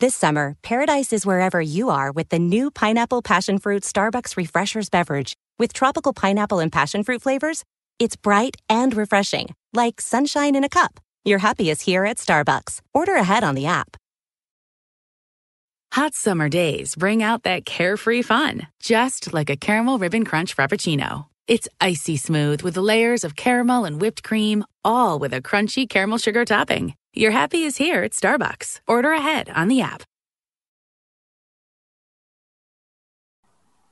This summer, paradise is wherever you are with the new Pineapple Passion Fruit Starbucks Refreshers beverage. With tropical pineapple and passion fruit flavors, it's bright and refreshing, like sunshine in a cup. Your happy is here at Starbucks. Order ahead on the app. Hot summer days bring out that carefree fun, just like a caramel ribbon crunch frappuccino. It's icy smooth with layers of caramel and whipped cream, all with a crunchy caramel sugar topping. Your happy is here at Starbucks. Order ahead on the app.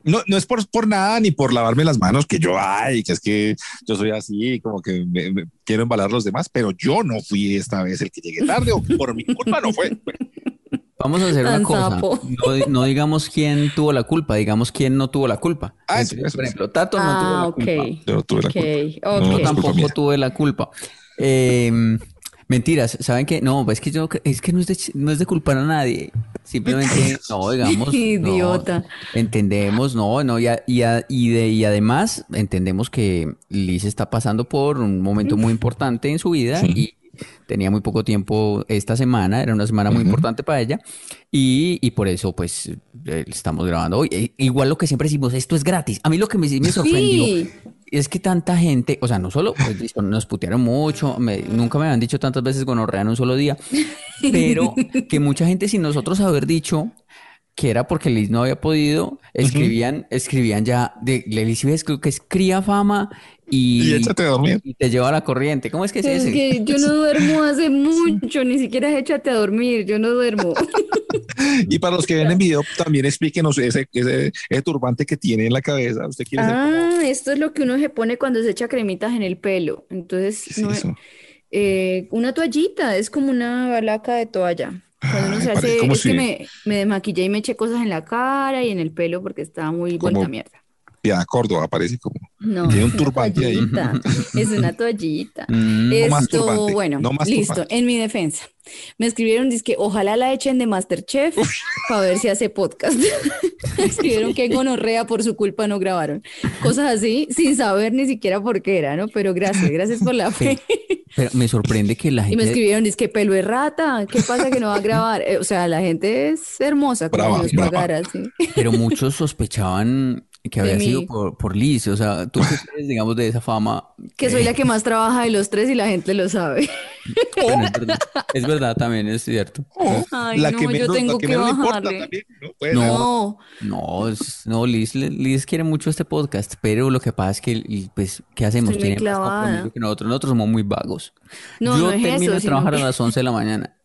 No, no es por, por nada ni por lavarme las manos que yo, ay, que es que yo soy así, como que me, me quiero embalar a los demás, pero yo no fui esta vez el que llegué tarde o por mi culpa no fue. Vamos a hacer una cosa. No, no, digamos quién tuvo la culpa, digamos quién no tuvo la culpa. Ah, Entonces, eso, eso, por ejemplo, Tato no Ah, tuvo la culpa. Yo no tuve la culpa. ok. No, Yo es culpa tampoco mía. tuve la culpa. Eh, mentiras, ¿saben qué? No, es que yo es que no es de, no es de culpar a nadie. Simplemente, no, digamos. no, Idiota. entendemos, no, no, y, a- y, a- y, de, y además entendemos que Liz está pasando por un momento muy importante en su vida y tenía muy poco tiempo esta semana, era una semana muy importante para ella y, y por eso pues eh, estamos grabando hoy. Eh, igual lo que siempre decimos, esto es gratis. A mí lo que me, me sorprendió Sí. es que tanta gente, o sea, no solo pues, nos putearon mucho, me- nunca me habían dicho tantas veces gonorrea en un solo día, pero que mucha gente sin nosotros haber dicho que era porque Liz no había podido, escribían, escribían ya de Liz creo que es cría fama y, Y échate a dormir. y te lleva a la corriente. ¿Cómo es que es Es ese? que yo no duermo hace mucho, ni siquiera échate a dormir, yo no duermo. Y para los que ven en video, también explíquenos ese, ese, ese turbante que tiene en la cabeza. ¿Usted quiere ser como- Ah, esto es lo que uno se pone cuando se echa cremitas en el pelo. Entonces, ¿Qué es no- eso? eh, una toallita, es como una balaca de toalla. Cuando uno Ay, se hace, es que si- me, me desmaquillé y me eché cosas en la cara y en el pelo porque estaba muy Como- mierda. Piedad Córdoba, parece como. No, Tiene un turbante ahí. es una toallita. Mm, No más Esto, turbante, bueno, no más listo, turbante. en mi defensa. Me escribieron, que ojalá la echen de Masterchef para ver si hace podcast. escribieron que gonorrea por su culpa no grabaron. Cosas así, sin saber ni siquiera por qué era, ¿no? Pero gracias, gracias por la fe. Pero me sorprende que la Y me gente escribieron, que pelo es rata, ¿qué pasa que no va a grabar? Eh, o sea, la gente es hermosa, como Brava, brava. pagara, sí. Pero muchos sospechaban que había sido por, por Liz. O sea, tú que crees, digamos, de esa fama. Que soy la que más trabaja de los tres y la gente lo sabe. Bueno, es verdad, es verdad, también es cierto. Ay, la no, que yo la tengo que menos bajarle. también, ¿no? No. No, No, es- no, Liz, Liz quiere mucho este podcast, pero lo que pasa es que, pues, ¿qué hacemos? Tiene que nosotros. Nosotros somos muy vagos. No, Yo no es termino eso, de trabajar que- a las 11 de la mañana.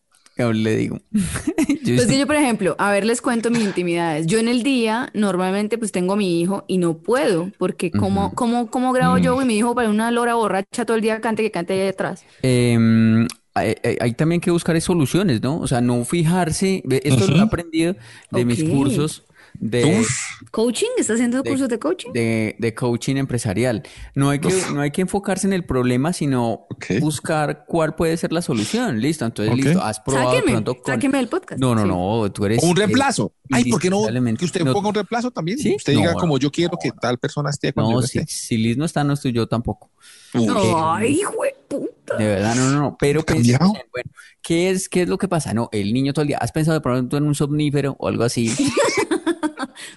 Le digo. Yo Pues que yo, por ejemplo, a ver, les cuento mis intimidades. Yo en el día, normalmente, pues tengo a mi hijo y no puedo, porque ¿cómo, cómo, cómo grabo yo y mi hijo para una lora borracha todo el día cante que cante ahí detrás? Em, hay, hay- hay también que buscar soluciones, ¿no? O sea, no fijarse. Esto lo he aprendido de mis cursos de, ¿Coaching? ¿Estás haciendo De- cursos de coaching? de, de coaching empresarial. No hay que, no hay que enfocarse en el problema, sino Ok. buscar cuál puede ser la solución. Listo, entonces, Ok. listo, has probado de Sáquenme, pronto con... sáquenme del podcast. No, no, Sí. no, tú eres... Un reemplazo. Ay, ¿por qué no? Que usted no, ponga un reemplazo también. ¿Sí? Usted diga No, como yo quiero que tal persona esté cuando No, yo si, esté. si Liz no está, no estoy yo tampoco. Uy, Ay, hijo de puta. De verdad, no, no, no. Pero en, bueno, ¿qué es, ¿qué es lo que pasa? No, el niño todo el día. ¿Has pensado de pronto en un somnífero o algo así?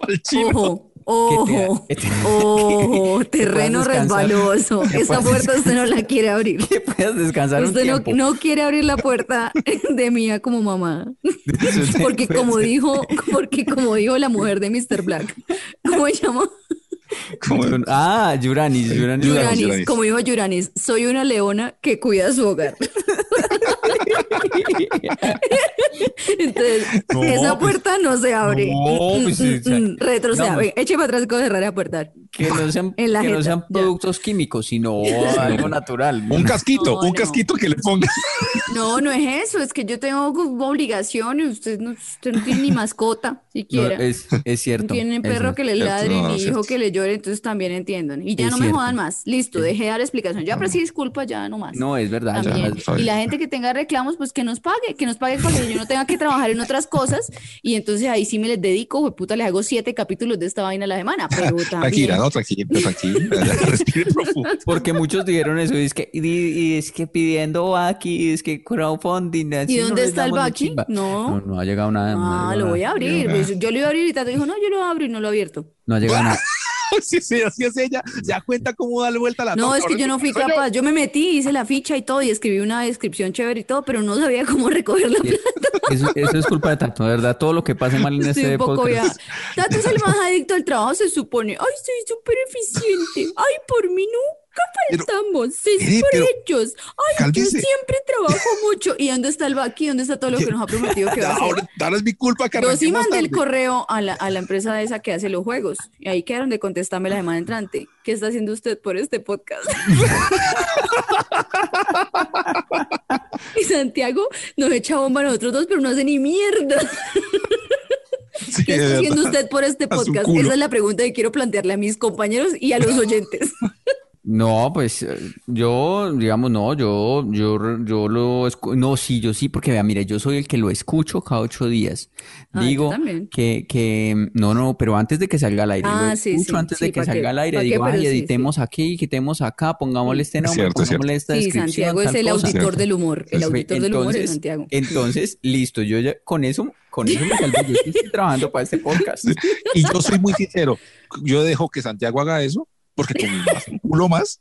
al chino. Ojo, ojo, te- ojo, terreno resbaloso. Esa puerta usted no la quiere abrir. Que puedas descansar un Usted no, tiempo. no quiere abrir la puerta de mía como mamá. Porque como dijo, porque como dijo la mujer de Mr. Black, ¿cómo se llama? Como- Ah. Yuranis. Yuranis, Yuranis. como dijo Yuranis, soy una leona que cuida su hogar. Entonces, No, esa pues- puerta no se abre. No, pues, mm, o sea, retroceda. no. Venga, eche para atrás con cerrar la puerta. Que no sean, En la que no jeta, sean ya. productos químicos, sino algo natural. Un casquito, No, un no. casquito que le ponga. No, no es eso, es que yo tengo obligaciones. Usted no, usted no tiene ni mascota, No, siquiera. es, es cierto. Tienen perro que le ladre ni hijo que le llore, entonces también entiendan. Y ya Es no me jodan más. Listo, dejé de dar explicación. Ya ofrecí disculpas, ya no más. No, es verdad. ya, Y la gente que tenga pues que nos pague, que nos pague que yo no tenga que trabajar en otras cosas. Y entonces ahí sí me les dedico, güey, puta, les hago siete capítulos de esta vaina a la semana. Pero también. Tranquila, no, tranquila, tranquila. ya, Respire profundo. Porque muchos dijeron eso, y es que, y, y es que pidiendo aquí, es que crowdfunding. ¿Y no dónde les está el Baki? No. no, no ha llegado nada. no Ah, llegado lo voy a abrir. Pues, yo lo iba a abrir y Tato dijo, no, yo lo abro y no lo he abierto. No ha llegado nada. Sí, así es ella. Ya cuenta cómo darle vuelta a la No, torta. es que yo no fui capaz. Yo me metí, hice la ficha y todo y escribí una descripción chévere y todo, pero no sabía cómo recoger la plata. Eso, eso es culpa de Tato, de verdad. Todo lo que pase mal en Estoy este un poco ya. podcast. Tato es el más adicto al trabajo, se supone. Ay, soy súper eficiente. Ay, por mí nunca Faltamos. Es Eh, por hechos. Ay, yo Cálmese. siempre trabajo mucho. ¿Y dónde está el Baki? ¿Dónde está todo lo que nos ha prometido que va a hacer? Ahora, ahora es mi culpa que Yo sí mandé el correo a la, a la empresa esa que hace los juegos y ahí quedaron de contestarme la semana entrante. ¿Qué está haciendo usted por este podcast? y Santiago nos echa bomba a nosotros dos, pero no hace ni mierda. Sí, ¿Qué está haciendo usted por este podcast? Esa es la pregunta que quiero plantearle a mis compañeros y a los oyentes. No, pues eh, yo, digamos, no, yo, yo, yo lo escu- no, sí, yo sí, porque vea, mire, yo soy el que lo escucho cada ocho días. Ah, Digo que, que, no, no, pero antes de que salga al aire, lo Ah, sí, escucho sí, antes sí, de que ¿pa' qué? salga al aire, digo, Pero ay, sí, sí. editemos aquí, quitemos acá, pongámosle este nombre, cierto, es cierto. pongámosle esta Sí, descripción, Santiago es el cosa. auditor del humor. El auditor del humor es entonces- Santiago. Entonces, listo, yo ya con eso, con eso me salvé, yo sí estoy trabajando para este podcast. Y yo soy muy sincero. Yo dejo que Santiago haga eso, porque con más un culo más,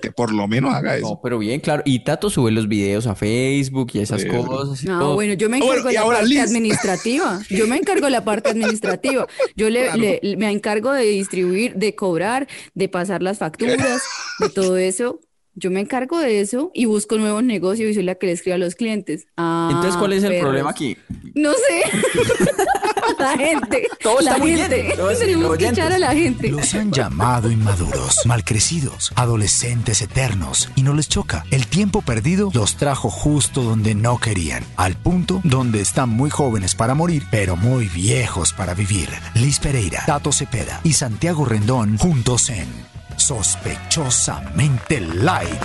que por lo menos haga eso. No, pero bien, claro. Y Tato sube los videos a Facebook y esas cosas y todo. bueno, yo me bueno, encargo de y la ahora parte Liz. administrativa. Yo me encargo de la parte administrativa. Yo le, Claro. le- me encargo de distribuir, de cobrar, de pasar las facturas, de todo eso. Yo me encargo de eso y busco nuevos negocios y soy la que le escribe a los clientes. Ah, Entonces, ¿cuál es el perros. problema aquí? No sé. La gente. Todo está la muy gente. bien, todo Tenemos los que echar a la gente. Los han llamado inmaduros, malcrecidos, adolescentes eternos y no les choca. El tiempo perdido los trajo justo donde no querían, al punto donde están muy jóvenes para morir, pero muy viejos para vivir. Liz Pereira, Tato Cepeda y Santiago Rendón juntos en Sospechosamente Light.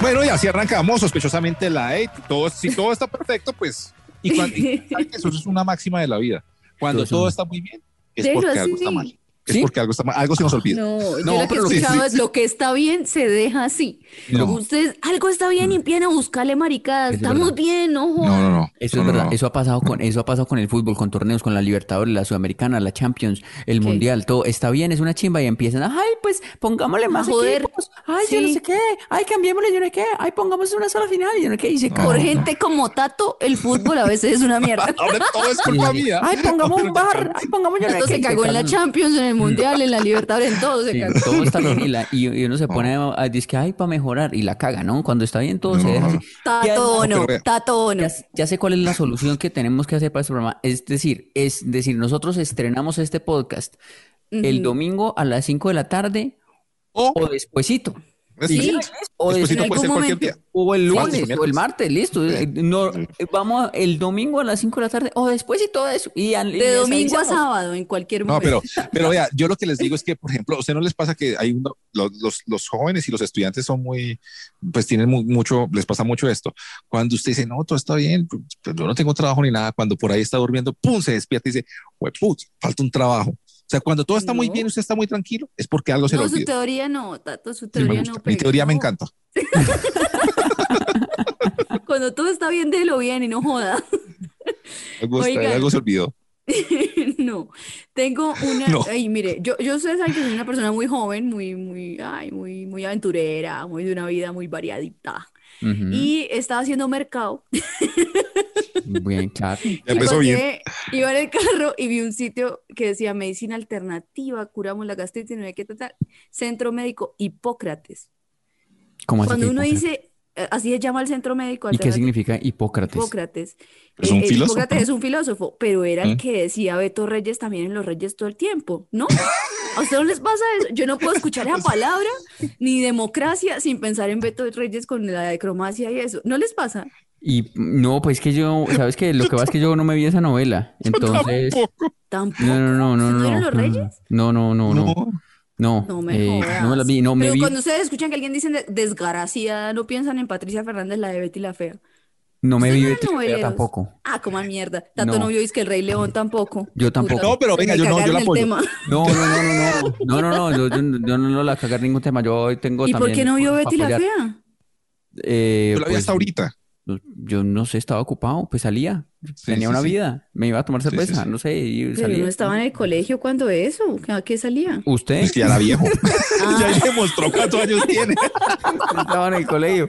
Bueno, y así arrancamos sospechosamente la E. Todo, si todo está perfecto, pues. Y, cuando, y eso es una máxima de la vida. Cuando Todo todo es está muy bien, es porque algo está mal. Es ¿Sí? porque algo está mal. Algo se nos olvida. No, yo No, que he pero lo que- escuchado sí, es sí. lo que está bien se deja así. No. Ustedes, algo está bien y empiezan a buscarle maricadas. Eso es Estamos verdad. bien, no No, no, no. Eso No, es verdad, no. eso ha pasado con eso ha pasado con el fútbol, con torneos, con la Libertadores, la Sudamericana, la Champions, el ¿Qué? Mundial, todo está bien, es una chimba y empiezan, ay, pues pongámosle más A joder. equipos, ay, yo no sé qué, ay, cambiémosle yo no sé qué, ay, pongamos una sola final, y yo no sé qué, y se Por gente como Tato, el fútbol a veces es una mierda. Ahora todo es culpa mía. Ay, pongamos un bar, ay, pongamos yo no sé qué, se cagó en la. Champions, en el Mundial, en la Libertadores, en todo se Sí, cagó. todo está bien y, la- y- y uno se pone a, a decir que ay para mejorar y la caga, ¿no? Cuando está bien todo se No, deja así. Tato no, pero vea. Tato o no. Ya, ya sé cuál es la solución que tenemos que hacer para este programa. Es decir, es decir, nosotros estrenamos este podcast el domingo a las 5 de la tarde O, o despuesito. Sí, Sí. O, en algún cualquier momento. día. o el lunes o el martes, listo. Eh, No, eh, vamos a- el domingo a las 5 de la tarde o después y todo eso. Y, al- De domingo a sábado, en cualquier No, momento. pero, pero vea, yo lo que les digo es que, por ejemplo, ¿a usted no les pasa que hay uno, los, los, los jóvenes y los estudiantes son muy, pues tienen mu- mucho, les pasa mucho esto. Cuando usted dice, no, todo está bien, pues, yo no tengo trabajo ni nada, cuando por ahí está durmiendo, pum, se despierta y dice, putz, falta un trabajo. O sea, cuando todo está muy bien, usted está muy tranquilo, es porque algo se le No, su olvida. teoría no, Tato, su Sí, teoría gusta. no Mi teoría me encanta. Cuando todo está bien, déjelo bien y no joda. Algo, está- Oigan. algo se olvidó. No, tengo una, No. ay, mire, yo, yo saben que soy una persona muy joven, muy, muy, ay, muy, muy aventurera, muy de una vida muy variadita. Y estaba haciendo mercado. Bien, claro. Ya empezó bien. Iba en el carro y vi un sitio que decía medicina alternativa, curamos la gastritis, no sé qué tal, Centro Médico Hipócrates. ¿Cómo así Cuando que uno dice eh, así se llama el centro médico ¿Y qué significa Hipócrates? Hipócrates. Es un Eh, eh, filósofo. Hipócrates es un filósofo, pero era el ¿Eh? que decía Beto Reyes también en Los Reyes todo el tiempo, ¿no? ¿A ustedes no les pasa eso? Yo no puedo escuchar esa palabra ni democracia sin pensar en Beto Reyes con la de cromacia y eso. ¿No les pasa? Y no, pues que yo, ¿sabes qué? Lo que pasa es que yo no me vi esa novela. Entonces, Tampoco. no, no, no, no, ¿Ustedes no, vieron no, Los no, Reyes? no, no, no, no, No. no, No me eh, jodas. no me la vi, no me Pero vi, cuando ustedes escuchan que alguien dice de- desgraciada, no piensan en Patricia Fernández, la de Betty la Fea. No me Ustedes vi no eran Betty la Fea noveleros. tampoco. Ah, como a mierda. Tanto No. no vio es que el Rey León tampoco. Yo tampoco. Puta, No, pero venga, yo no, yo la apoyo. tema. No, no, no, no, no, no, no, no, yo, yo- yo no la cagar ningún tema. Yo hoy tengo ¿Y por también qué no vio Betty la. Fea? Eh, Yo la vi pues, hasta ahorita. Yo no sé, estaba ocupado, pues salía, tenía sí, una sí. vida, me iba a tomar Sí, sí, cerveza, sí. no sé, y Pero salía. no estaba en el colegio cuando eso. ¿A qué salía? ¿Usted? Es que ya era viejo. Ah. ya demostró cuántos años tiene. estaba en el colegio.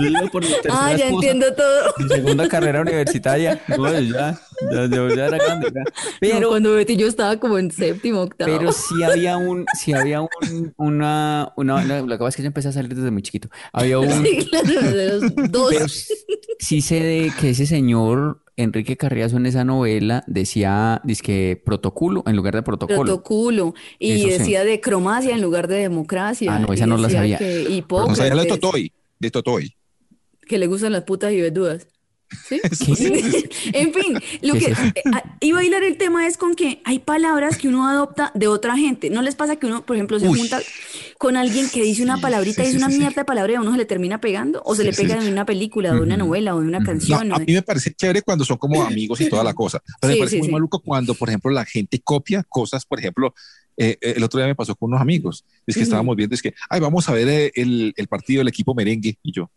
Yo iba por mi tercera Ah, ya esposa, entiendo todo. mi segunda carrera universitaria. No, ya, ya, yo ya era grande. ya. Pero cuando Betty yo estaba como en séptimo, octavo. pero sí había un, sí había un, una, una, no, lo que pasa es que yo empecé a salir desde muy chiquito. Había un, Sí, claro, de los dos. pero sí sé de que ese señor Enrique Carriazo en esa novela decía, dizque protocolo en lugar de protocolo. Protoculo. Y Eso sí. decía de cromacia en lugar de democracia. Ah, no, esa no la sabía. que No sabía la de Totoy. De Totoy. que le gustan las putas y verduras. ¿Sí? ¿Qué? En fin, lo ¿Qué que es eh, ah, iba a hilar el tema es con que hay palabras que uno adopta de otra gente. ¿No les pasa que uno, por ejemplo, se Uy. junta con alguien que dice una palabrita sí, y es sí, una mierda de palabra y a uno se le termina pegando? ¿O se le pega de una película, de una novela o de una Ujú. No, canción? a mí me parece chévere cuando son como amigos y toda la cosa. Pero me parece muy maluco cuando, por ejemplo, la gente copia cosas. Por ejemplo, eh, eh, el otro día me pasó con unos amigos. Es que Ujú. estábamos viendo, es que, ay, vamos a ver eh, el, el partido del equipo merengue. Y yo,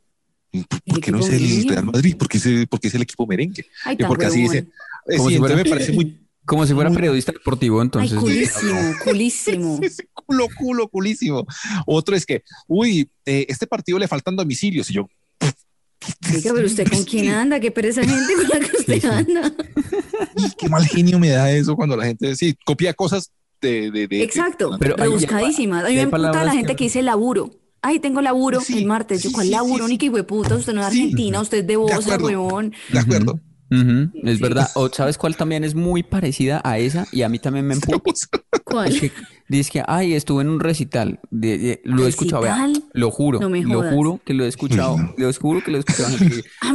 ¿por, qué no es el? Real Madrid? ¿Por qué es el, por qué es el equipo merengue? Ay, porque así dicen. Eh, Como sí, si fuera- me parece muy Como si fuera Muy- periodista deportivo, Ay, entonces. culísimo, culísimo. Sí, culo, culo, culísimo. Otro es que, uy, eh, este partido le faltan domicilios. Y yo, Diga, pero usted con quién anda, qué pereza gente con la que usted Sí, sí. anda. "Y qué mal genio me da eso cuando la gente, sí, copia cosas de... de, de- Exacto, de- Pero rebuscadísimas. A mí hay me la gente que- que dice laburo. Ay, tengo laburo Sí, el martes. Yo, ¿cuál sí, laburo? sí, Ni que puta, usted no es Sí. argentina, usted es de Bosa, huevón. de acuerdo. Es verdad. O ¿sabes cuál también es muy parecida a esa? Y a mí también me empuja. ¿Cuál? Es que dice que, ay, estuve en un recital. De- de- lo he escuchado, vea, lo juro, No me lo juro que lo he escuchado, lo juro que lo he escuchado.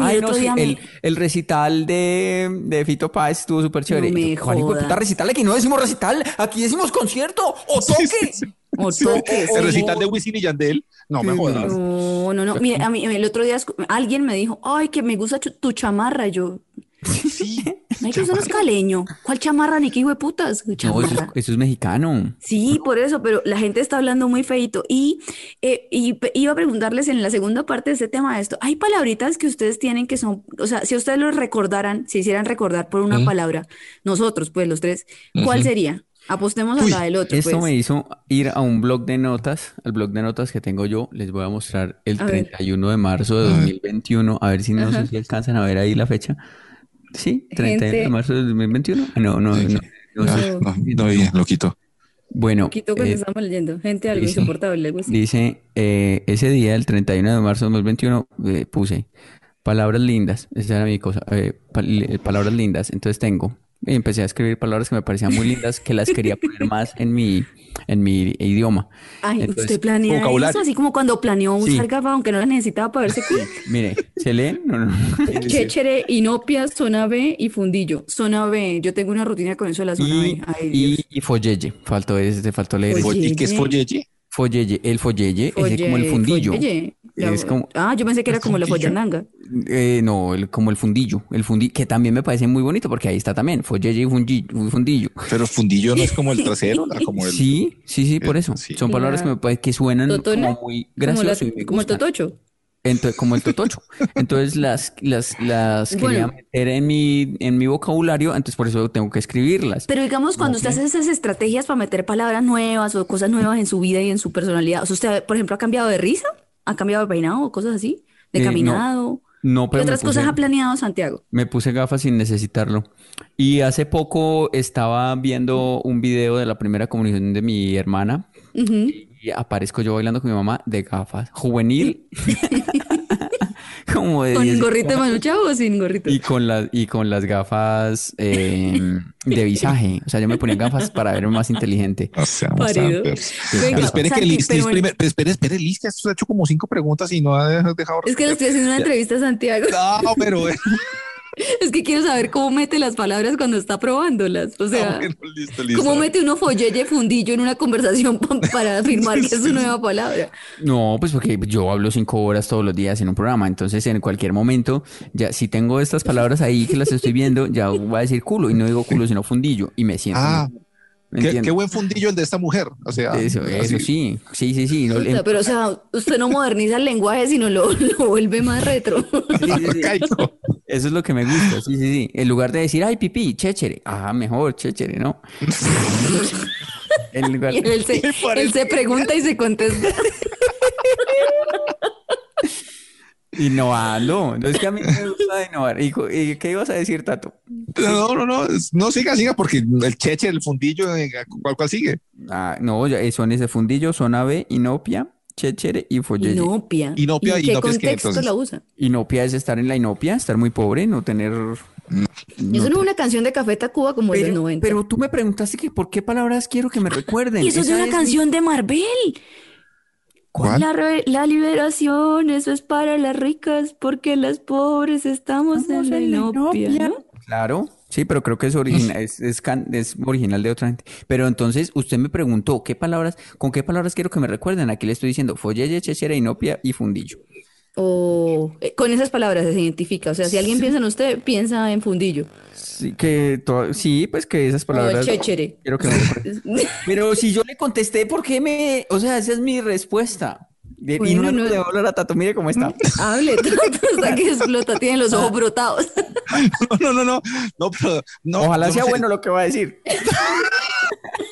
Ay, no, sí, el, el recital de, de Fito Páez estuvo súper chévere. No me "¿Cuál hijo de puta recital? Aquí no decimos recital, aquí decimos concierto o toque. O Sí, toque, el recital de Wisin y Yandel. No me jodas. No, no, no. Mire, a mí el otro día alguien me dijo, ay, que me gusta tu chamarra. Yo, Sí. ay, que usted no es caleño. ¿Cuál chamarra, ni qué hijo de putas? No, eso es, eso es mexicano. Sí, por eso, pero la gente está hablando muy feito. Y, eh, y iba a preguntarles en la segunda parte de este tema de esto, ¿hay palabritas que ustedes tienen que son, o sea, si ustedes lo recordaran, si hicieran recordar por una palabra, nosotros, pues los tres, ¿cuál sería? Apostemos a Uy, la del otro, Esto pues. me hizo ir a un blog de notas, al blog de notas que tengo yo. Les voy a mostrar el A ver. 31 de marzo de 2021. A ver si no Ajá. sé si alcanzan a ver ahí la fecha. Sí, 31 de Gente- marzo de 2021. Ah, No, no, no. no sé. no, no, bien, lo quito. Bueno, Poquito cuando eh, estamos leyendo, gente algo dice- insoportable, algo así. dice, eh, ese día, el 31 de marzo de 2021, eh, puse palabras lindas. Esa era mi cosa. eh, eh, palabras lindas. Entonces tengo. Y empecé a escribir palabras que me parecían muy lindas, que las quería poner más en mi, en mi idioma. Ay, Entonces, usted planea vocabulario. eso, así como cuando planeó Sí. usar gafas, aunque no las necesitaba para verse cool. Mire, ¿se leen? No, no. Chéchere, Inopia, Zona B y Fundillo. Zona B, yo tengo una rutina con eso de la zona Y, B. Ay, y, y folleye, faltó ese, faltó leer. Folleye. ¿Y qué es folleye? Folleye, el folleye, ese es como el fundillo. folleye. La- Es como- Ah, yo pensé que era como la fundillo? follandanga. Eh, no, el, como el fundillo, el fundi, que también me parece muy bonito porque ahí está también, folleye y fundi- fundillo. Pero fundillo no es como el trasero, ¿no? como el. Sí, sí, sí, por eso. Sí. Son palabras que me parece que suenan ¿Totona? como muy Como, la- graciosas y me como el totocho. Ento- como el totocho. Entonces las, las, las quería Bueno. meter en mi, en mi vocabulario, entonces por eso tengo que escribirlas. Pero digamos, cuando usted hace esas estrategias para meter palabras nuevas o cosas nuevas en su vida y en su personalidad, o sea, usted, por ejemplo, ha cambiado de risa, ha cambiado de peinado o cosas así, de Eh, no. caminado. No, ¿Qué pero me otras cosas puse- ha planeado Santiago? Me puse gafas sin necesitarlo. Y hace poco estaba viendo un video de la primera comunión de mi hermana Ujú. y aparezco yo bailando con mi mamá de gafas. Juvenil. como de ¿Con 10 gorrito de manucha o sin gorrito? y con las y con las gafas eh, de visaje. O sea, yo me ponía gafas para verme más inteligente. Parido. sampers. Venga, Pero espere que Liz, pero bueno. espere, espere, Liz, que has hecho como cinco preguntas y no ha dejado. Es que le estoy haciendo una entrevista a Santiago. No, pero eh, Es que quiero saber cómo mete las palabras cuando está probándolas. O sea, ah, bueno, listo, listo. cómo mete uno folleye fundillo en una conversación pa- para afirmar que es su nueva palabra. No, pues porque yo hablo cinco horas todos los días en un programa, entonces en cualquier momento, ya si tengo estas palabras ahí que las estoy viendo, ya voy a decir culo y no digo culo sino fundillo y me siento. Ah, ¿me qué, buen fundillo el de esta mujer. O sea, Eso, eso sí, sí, sí, sí. no, O sea, en- pero, o sea, usted no moderniza el lenguaje, sino lo, lo vuelve más retro. sí, sí, sí. Eso es lo que me gusta, sí, sí, sí. En lugar de decir, ay, pipí, chéchere. Ah, mejor, chéchere, ¿no? En lugar- Y él se, él se pregunta y se contesta. Innovando. No es que a mí me gusta innovar. ¿Y, y qué ibas a decir, Tato? No, no, no, no siga, siga, porque el cheche, el fundillo, eh, ¿cuál, cuál sigue? Ah, no, ya, eh, son ese fundillo, zona B, inopia, chéchere y folleye. Inopia. Inopia, ¿Y en qué inopia es que contexto entonces- la usa? Inopia es estar en la inopia, estar muy pobre, no tener... Eso no es una canción de Café Tacuba como de los Pero, 90. pero tú me preguntaste que por qué palabras quiero que me recuerden. y eso es una canción de Marvel. ¿Cuál? La, liberación, eso es para las ricas, porque las pobres estamos, en la inopia, ¿no? Claro, sí, pero creo que es, origina- es, es can- es original de otra gente. Pero entonces usted me preguntó, ¿qué palabras, con qué palabras quiero que me recuerden? Aquí le estoy diciendo folleye, chéchere, inopia y fundillo. O eh, con esas palabras se identifica. O sea, si alguien piensa en usted, piensa en fundillo. Sí, que sí, pues que esas palabras chéchere. quiero que me recuerden. Pero si yo le contesté, ¿por qué me...? O sea, esa es mi respuesta. De- y no, no- le voy a hablar a Tato, mire cómo está. Hable tanto hasta que explota, tiene los ojos brotados. No, no, no, no, pero no. Ojalá no sea sé, bueno lo que va a decir.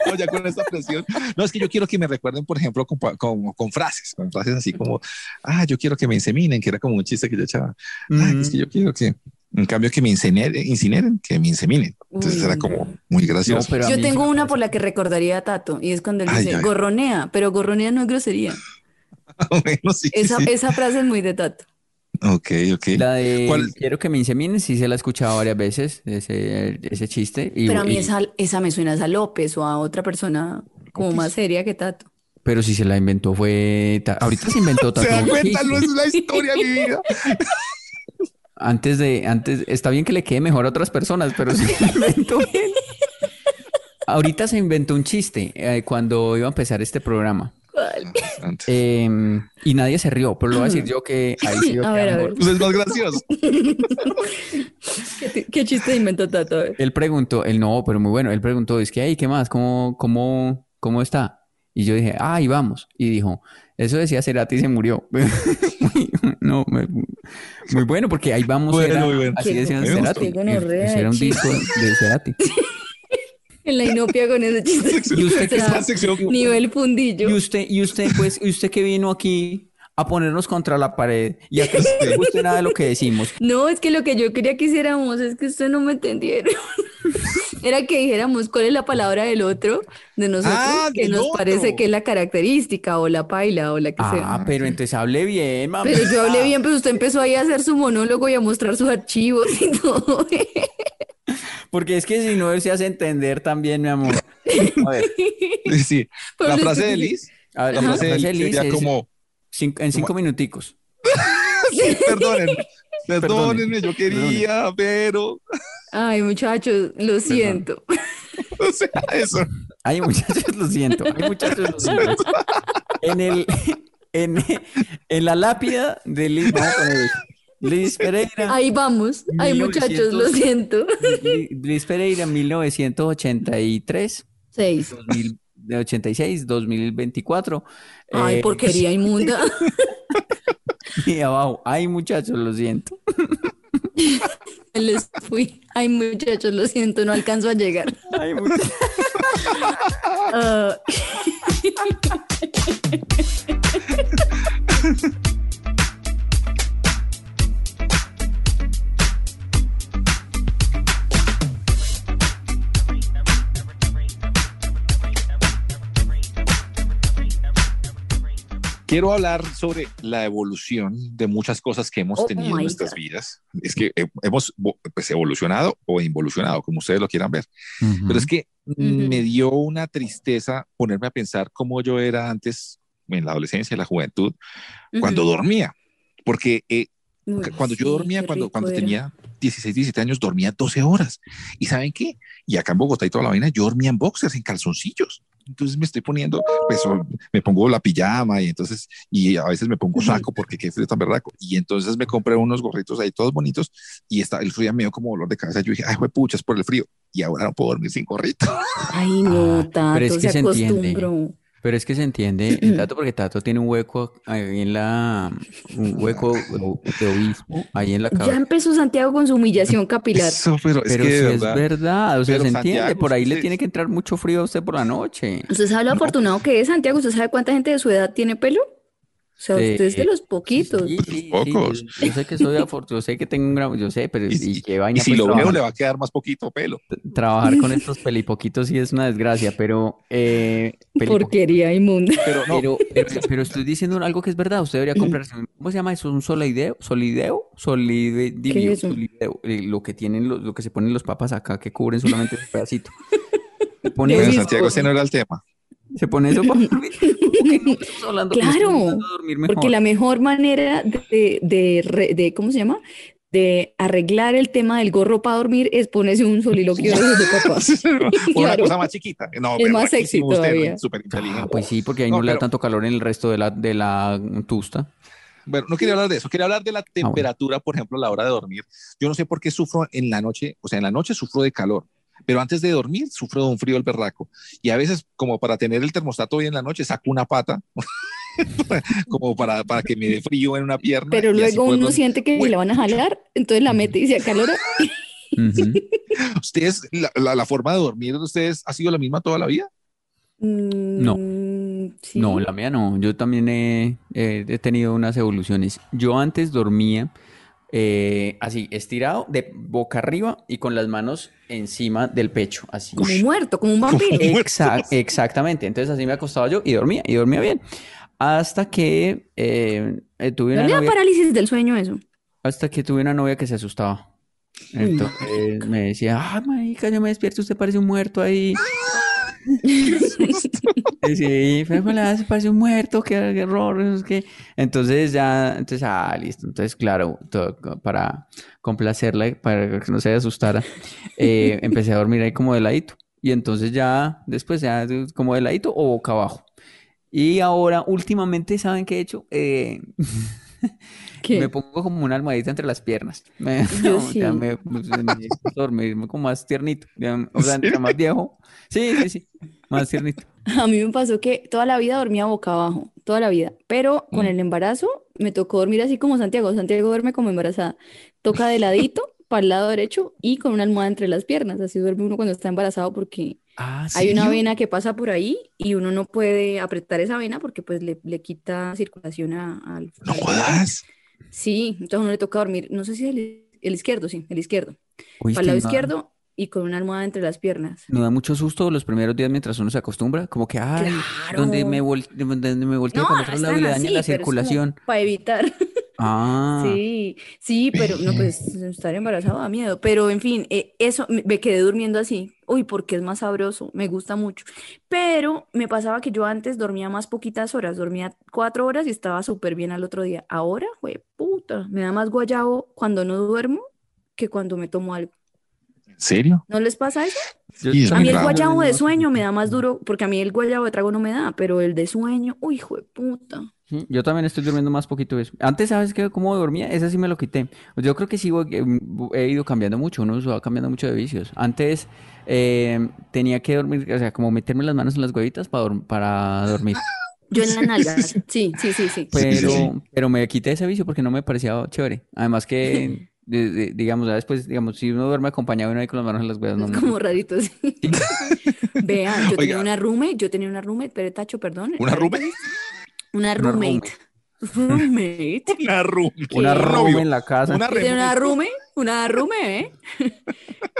no, ya con esta presión. No, es que yo quiero que me recuerden, por ejemplo, con, con, con frases, con frases así como, ah, yo quiero que me inseminen, que era como un chiste que yo echaba. Ah, es que yo quiero que, en cambio, que me incineren, incineren que me inseminen. Entonces Uy, era no. como muy gracioso. pero a Yo tengo una por la que recordaría a Tato, y es cuando él Ay, dice ay. gorronea, pero gorronea no es grosería. bueno, sí, Esa, sí. esa frase es muy de Tato. Ok, ok. La de ¿Cuál? quiero que me inseminen, sí se la he escuchado varias veces, ese, ese chiste. Y, Pero a mí y- esa, esa me suena a López o a otra persona como más seria que Tato. pero si se la inventó fue... Ta- Ahorita se inventó ¿Se Tato dan un cuenta? No es la historia de mi vida. Antes de, antes, está bien que le quede mejor a otras personas, pero se la inventó bien. Ahorita se inventó un chiste eh, cuando iba a empezar este programa. Antes. Eh, y nadie se rió, pero lo voy a decir yo que ahí sí yo A ver, a ver. Pues es más gracioso. ¿Qué, te- qué chiste inventó Tato? Él preguntó, él no, pero muy bueno, él preguntó, es que, hey, ¿qué más? ¿Cómo, cómo, cómo está? Y yo dije, ah, y vamos. Y dijo, eso decía Cerati y se murió. Muy- no, me- muy bueno, porque ahí vamos. Bueno, era- bueno. Así decían Cerati. era un disco de Cerati. En la inopia con ese chiste. ¿Y usted O sea, Esta sección nivel fundillo. Y usted, y usted, pues, y usted que vino aquí a ponernos contra la pared y a que no le guste nada de lo que decimos. No, es que lo que yo quería que hiciéramos es que usted no me entendieron. Era que dijéramos cuál es la palabra del otro, de nosotros, Ah, que nos otro. parece que es la característica o la paila o la que Ah, sea. pero entonces hable bien, mamá. Pero yo hablé bien, pero usted empezó ahí a hacer su monólogo y a mostrar sus archivos y todo. Porque es que si no, se hace entender también, mi amor. A ver, Sí, la frase de. Liz, a ver, la frase de Liz Liz sería es como, cin- en cinco minuticos. perdónenme, perdónenme, yo quería, pero, Ay, muchachos, lo siento. o sea, eso. Ay, muchachos, lo siento. Ay, muchachos, lo siento. En el, en, en la lápida de Liz, Liz Pereira. Ahí vamos. Ay, 1900. muchachos, lo siento. Li- Liz Pereira, 1983, Seis. 2086, 2024. Ay, Eh, porquería inmunda. Y abajo, ay, muchachos, lo siento. Les fui. Ay, muchachos, lo siento, no alcanzo a llegar. Ay, muchachos. Ah, Quiero hablar sobre la evolución de muchas cosas que hemos Oh tenido en nuestras God. vidas. Es que eh, hemos pues, evolucionado o involucionado, como ustedes lo quieran ver. Pero es que me dio una tristeza ponerme a pensar cómo yo era antes, en la adolescencia y la juventud, cuando Ujú. dormía. Porque eh, Uy, cuando yo sí, dormía, qué cuando, cuando era. tenía 16, 17 años, dormía 12 horas. ¿Y saben qué? Y acá en Bogotá y toda la vaina, yo dormía en boxers, en calzoncillos. Entonces me estoy poniendo, pues me pongo la pijama y entonces, y a veces me pongo saco porque qué frío tan berraco. Y entonces me compré unos gorritos ahí todos bonitos y está, el frío me dio como dolor de cabeza. Yo dije, ay, pucha, es por el frío. Y ahora no puedo dormir sin gorrito. Ay, no, Ah, pero es que se se acostumbró. Pero es que se entiende el Tato porque Tato tiene un hueco ahí en la, un hueco de obispo ahí en la Ya cabeza. empezó Santiago con su humillación capilar. Eso, pero es Pero que es verdad. verdad, o sea, Pero se entiende, Santiago, por ahí le tiene que entrar mucho frío a usted por la noche. ¿Usted sabe lo afortunado que es, Santiago? ¿Usted sabe cuánta gente de su edad tiene pelo? O sea, Eh, usted es de los poquitos. Sí, sí, sí, pocos. yo, yo sé que soy afortunado, yo sé que tengo un gran, yo sé, pero Y, y, y- qué y vaina si pues, lo veo, trabajar, le va a quedar más poquito pelo. trabajar con estos pelipoquitos sí es una desgracia, pero eh, Porquería inmunda. Pero no, pero, pero, pero estoy diciendo algo que es verdad, usted debería comprarse, un- ¿cómo se llama eso? ¿Un solideo? ¿Solideo? Solideo, ¿Qué es eso? solideo, eh, lo que tienen los, lo que se ponen los papas acá que cubren solamente un pedacito. Pone bueno, Santiago, ese no era el tema. Se pone eso para dormir. ¿Por qué no estamos hablando- Claro, dormir Porque mejor? la mejor manera de, de, de- ¿cómo se llama? De arreglar el tema del gorro para dormir es ponerse un soliloquio de ojos de papá. Una cosa más chiquita. No, Es pero más sexy todavía. Súper inteligente. Ah, pues sí, porque ahí No, no, le da pero- tanto calor en el resto de la, de la tusta. Bueno, no quería hablar de eso, quería hablar de la Ah, bueno. temperatura, por ejemplo, a la hora de dormir. Yo no sé por qué sufro en la noche, o sea, en la noche sufro de calor, pero antes de dormir sufro de un frío del berraco. Y a veces, como para tener el termostato bien en la noche, saco una pata, como para, para que me dé frío en una pierna. Pero luego uno dormir. siente que Bueno. le van a jalar, entonces la mete y se acalora. ¿Ustedes, la, la- la forma de dormir de ustedes ha sido la misma toda la vida? No. Mm, sí. No, la mía no. Yo también he, he- he tenido unas evoluciones. Yo antes dormía eh, así, estirado, de boca arriba y con las manos encima del pecho, así. Como muerto, como un vampiro. Exa- exactamente. Entonces así me acostaba yo y dormía, y dormía bien. Hasta que eh, eh, tuve ¿No una le da novia, parálisis del sueño eso? hasta que tuve una novia que se asustaba. Entonces me decía, ay, marica, yo me despierto, usted parece un muerto ahí. Sí, fue hola, se parece un muerto, qué, qué horror, no sé qué. Entonces ya, entonces, ah, listo. Entonces, claro, todo- para complacerla, para que no se asustara, eh, empecé a dormir ahí como de ladito. Y entonces ya, después ya como de ladito o boca abajo. Y ahora, últimamente, ¿saben qué he hecho? Eh. me pongo como una almohadita entre las piernas. Me, Yo o sea, sí. me, pues, dormirme como más tiernito. o sea, entre más viejo. Sí, sí, sí. Más tiernito. A mí me pasó que toda la vida dormía boca abajo, toda la vida, pero con Mm. el embarazo me tocó dormir así como Santiago. Santiago duerme como embarazada. Toca de ladito para el lado derecho y con una almohada entre las piernas. Así duerme uno cuando está embarazado porque Ah, hay una vena que pasa por ahí y uno no puede apretar esa vena porque pues le, le quita circulación a- al, No jodas. Sí, entonces uno le toca dormir, no sé si el, el izquierdo, sí, el izquierdo. Uy, Para el lado izquierdo y con una almohada entre las piernas. No da mucho susto los primeros días mientras uno se acostumbra, como que, ay, donde me, vol donde me volteo No, para otro lado y le daña la circulación. para evitar. Ah, Sí, sí, pero no, pues estar embarazado da miedo. Pero en fin, eh, eso me quedé durmiendo así. Uy, porque es más sabroso, me gusta mucho. Pero me pasaba que yo antes dormía más poquitas horas, dormía cuatro horas y estaba súper bien al otro día. Ahora, güey, puta, me da más guayabo cuando no duermo que cuando me tomo algo. ¿En serio? ¿No les pasa eso? Sí, A mí el raro. guayabo de sueño me da más duro, porque a mí el guayabo de trago no me da, pero el de sueño, uy, hijo de puta. Yo también estoy durmiendo más poquito eso. Antes, ¿sabes qué? ¿Cómo dormía? Esa sí me lo quité. Yo creo que sí eh, he ido cambiando mucho, uno se va cambiando mucho de vicios. Antes eh, tenía que dormir, o sea, como meterme las manos en las huevitas para, dorm- para dormir. Yo en las nalgas. Sí, sí, sí, sí. Pero, pero me quité ese vicio porque no me parecía chévere. Además que, de- de- digamos, ya después, digamos, si uno duerme acompañado y uno ahí con las manos en las huevas, no Es como rarito, sí. Vean, yo tenía una roommate, yo tenía una roommate, pero Tacho, perdón. ¿Una roommate? Una roommate. Roommate. Una room. Una ¿Qué? room en la casa. Una una roommate, una roommate, ¿eh?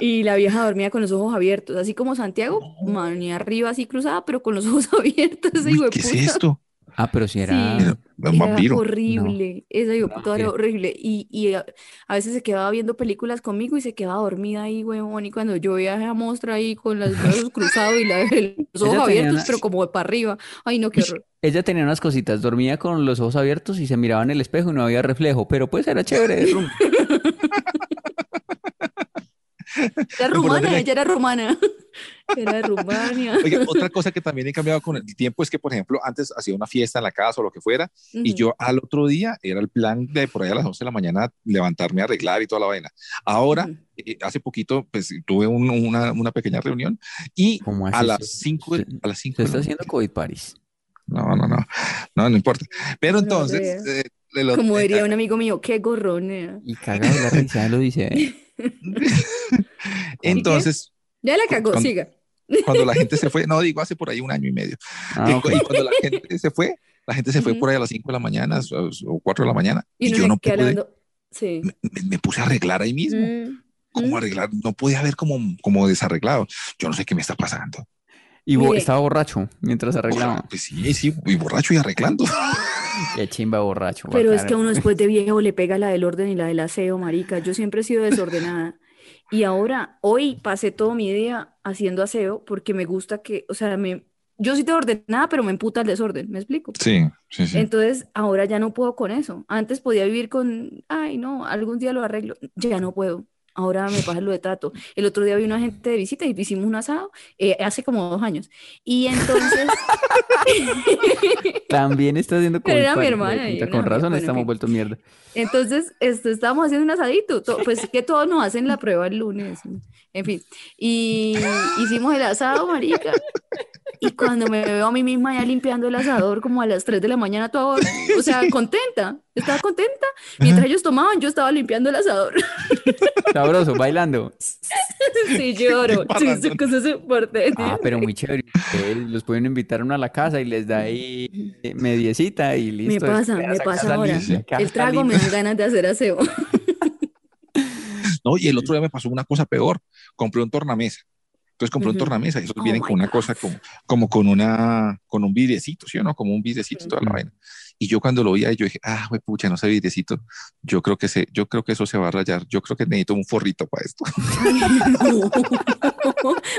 Y la vieja dormía con los ojos abiertos, así como Santiago, manía arriba así cruzada, pero con los ojos abiertos, Uy, ¿Qué es esto? Ah, pero si era... Sí. Era un Era vampiro. horrible, esa No, puta era sí. horrible. Y, y a, a veces se quedaba viendo películas conmigo y se quedaba dormida ahí, huevón. Y cuando yo veía a esa mostra ahí con los brazos cruzados y la- los ojos abiertos, pero como para arriba. Ay, no, qué horror. Ella tenía unas cositas, dormía con los ojos abiertos y se miraba en el espejo y no había reflejo, pero pues era chévere. Era rumana, era- ella era rumana. Era de Rumania. Oiga, otra cosa que también he cambiado con el tiempo es que, por ejemplo, antes hacía una fiesta en la casa o lo que fuera, y Ujú. yo al otro día era el plan de por ahí a las 11 de la mañana levantarme a arreglar y toda la vaina. Ahora, Ujú. eh, hace poquito, pues tuve un- una, una pequeña reunión y ¿Cómo a las? 5 Se- a las 5 Se está haciendo COVID Paris. No, no, no, no, no importa. Pero No, entonces, vea. eh, Como eh, diría un amigo mío, qué gorronea. Y cagado de la risa, lo dice. ¿eh? entonces, Ya la cagó, siga. cuando la gente se fue, no digo hace por ahí un año y medio, Ah, y, y cuando la gente se fue, la gente se fue por ahí a las 5 de la mañana o, o 4 de la mañana, Y yo no pude, hablando. Sí. me, me puse a arreglar ahí mismo. Mm, ¿Cómo mm. arreglar? No podía ver como, como desarreglado. Yo no sé qué me está pasando. Y bo- estaba borracho mientras arreglaba. Pues sí, sí, y borracho y arreglando. Qué chimba borracho. Pero es que a uno después de viejo le pega la del orden y la del aseo, marica. Yo siempre he sido desordenada. Y ahora, hoy pasé todo mi día haciendo aseo porque me gusta que, o sea, me, yo sí te ordenada, pero me emputa el desorden, ¿me explico? Sí, sí, sí. Entonces, ahora ya no puedo con eso. Antes podía vivir con, ay, no, algún día lo arreglo. Ya no puedo. Ahora me pasa lo de tato. El otro día vi una gente de visita y hicimos un asado eh, hace como dos años. Y entonces, También está haciendo Pero COVID era mi hermana una Con razón bueno, en estamos fin. vueltos mierda. entonces esto, estábamos haciendo un asadito. to- pues que todos nos hacen la prueba el lunes. En fin. Y hicimos el asado, marica. Y cuando me veo a mí misma ya limpiando el asador como a las 3 de la mañana, todo, o sea, contenta. Estaba contenta. Mientras ellos tomaban, yo estaba limpiando el asador. Sabroso, bailando. Sí, lloro. Sí, esa cosa es importante. Ah, pero muy chévere. Los pueden invitar uno a la casa y les da ahí eh, mediecita y Me listo. pasa, Queda me pasa ahora. El trago me dan ganas de hacer aseo. No, y el otro día me pasó una cosa peor. Compré un tornamesa. Entonces compré un tornamesa y esos Oh vienen con una God. cosa como, como con una, con un vidriecito, ¿sí o no? Como un vidriecito y toda la vaina. Y yo cuando lo vi ahí, yo dije, ah, güey, pucha, no sé vidriecito. Yo creo que se, yo creo que eso se va a rayar. Yo creo que necesito un forrito para esto.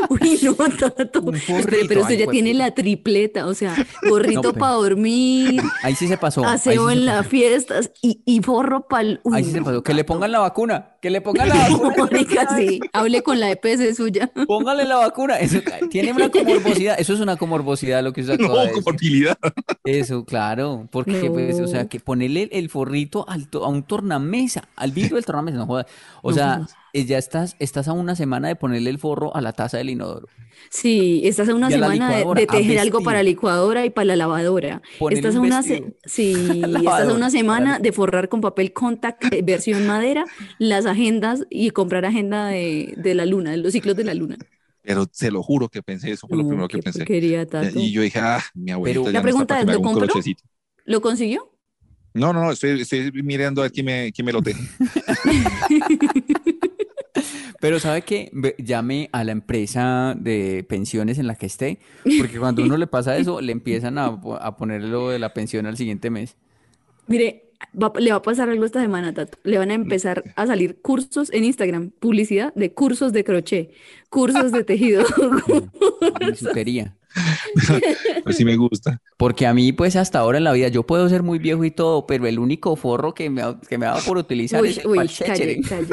Uy, no, Tato. Forrito, pero usted ay, ya tiene la tripleta, o sea, gorrito No, pero- para dormir, Ahí sí se pasó. aseo sí en las fiestas y, y forro para el... Ahí sí se pasó. Que le pongan la vacuna. Que le pongan la vacuna. Mónica, sí, hable con la EPS suya. Póngale la vacuna. Eso tiene una comorbosidad. Eso es una comorbosidad lo que usted acaba No, de decir. comorbilidad. Eso, claro. Porque, pues, o sea, que ponerle el forrito al to- a un tornamesa, al vidrio del tornamesa, no jodas. O sea, eh, ya estás, estás a una semana de ponerle el forro a la taza del inodoro. Sí, estás a una Y a la semana de, de tejer algo para licuadora y para la lavadora. Estás a un una, se- vestido. sí, estás a una semana de forrar con papel contact eh, versión madera las agendas y comprar agenda de, de la luna, de los ciclos de la luna. Pero se lo juro que pensé, eso fue lo primero que pensé. Y yo dije, ah, mi abuelita Pero- ya La no está pregunta es, ¿lo compró? ¿Lo consiguió? No, no, no, estoy, estoy mirando a ver quién me, quién me lo teje. Pero ¿sabe qué? Ve- Llame a la empresa de pensiones en la que esté, porque cuando uno le pasa eso, le empiezan a, a poner lo de la pensión al siguiente mes. Mire, va- le va a pasar algo esta semana, Tato. Le van a empezar a salir cursos en Instagram, publicidad de cursos de crochet, cursos de tejido. Bisutería. Pues sí me gusta. Porque a mí, pues hasta ahora en la vida, yo puedo ser muy viejo y todo, pero el único forro que me, ha- que me dado por utilizar Uy, es el uy, calle, calle, calle.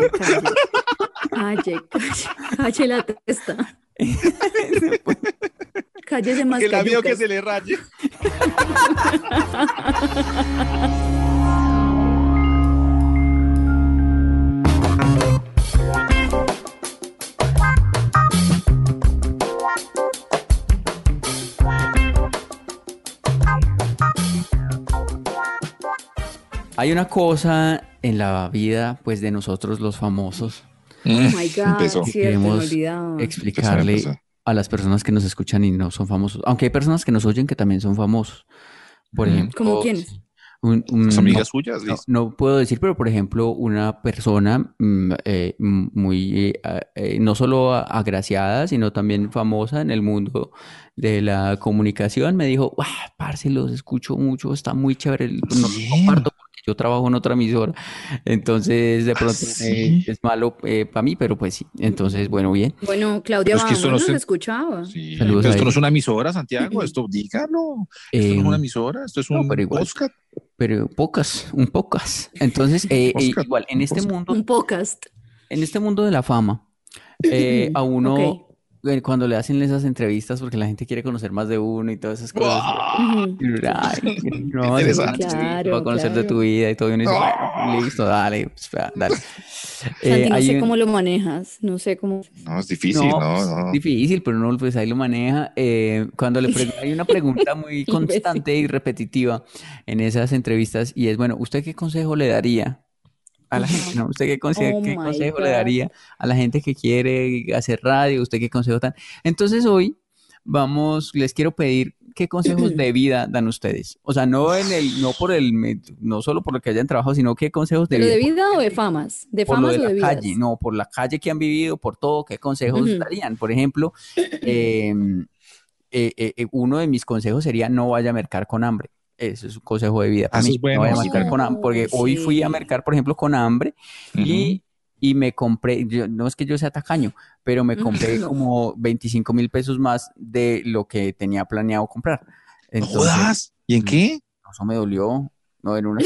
Calle, calle, calle la testa. Cállese más Que la que se le raye. Hay una cosa en la vida, pues, de nosotros los famosos, Oh my God, que cierto, queremos explicarle Empezó, empezó. a las personas que nos escuchan y no son famosos. Aunque hay personas que nos oyen que también son famosos. Por Mm. ejemplo, ¿Cómo quiénes? un- un- Las no- amigas suyas, no, puedo decir, pero por ejemplo, una persona mm, eh, muy, eh, eh, no solo agraciada, sino también famosa en el mundo de la comunicación, me dijo, ¡Guau, parce, los escucho mucho, está muy chévere, no comparto yo trabajo en otra emisora, entonces de pronto sí? eh, es malo para mí, pero pues sí, entonces bueno, bien. Bueno, Claudia Pero es que esto no nos se- escuchaba. Sí, Saludos pero esto no es una emisora, Santiago. Esto, dígalo. Esto no es Eh, una emisora, esto es no, un pero igual. podcast. pero pocas, un pocas. Entonces, eh, eh, Podcast, igual, en este podcast. mundo Un podcast. en este mundo de la fama, eh, a uno, Ok. Eh, cuando le hacen esas entrevistas, porque la gente quiere conocer más de uno y todas esas cosas, ay, no, a entrevista Claro, para conocer de tu claro. vida y todo, y uno dice, listo, dale, pues, va, dale. Santi, Eh, no sé un- cómo lo manejas, no sé cómo. No, es difícil, no, no, pues, no. difícil, pero uno pues ahí lo maneja. Eh, cuando le pregun- hay una pregunta muy constante y repetitiva en esas entrevistas y es, bueno, ¿usted qué consejo le daría a la gente? ¿no? ¿Usted qué, conse- Oh qué consejo le daría a la gente que quiere hacer radio? ¿Usted qué consejo dan? Entonces hoy vamos, les quiero pedir qué consejos de vida dan ustedes. O sea, no en el, no por el, no solo por lo que hayan trabajado, sino qué consejos de ¿Pero vida. de vida o de famas? ¿De por lo famas de o la de vidas? calle, no, por la calle que han vivido, por todo, ¿qué consejos darían? Por ejemplo, eh, eh, eh, eh, uno de mis consejos sería no vaya a mercar con hambre. Eso es un consejo de vida para mí. es bueno, no vaya a sí. mercar con hambre, porque hoy fui a mercar, por ejemplo, con hambre y, y me compré, yo- no es que yo sea tacaño, pero me compré No. como 25 mil pesos más de lo que tenía planeado comprar. Entonces, jodas. ¿Y en qué? eso me dolió, no en una...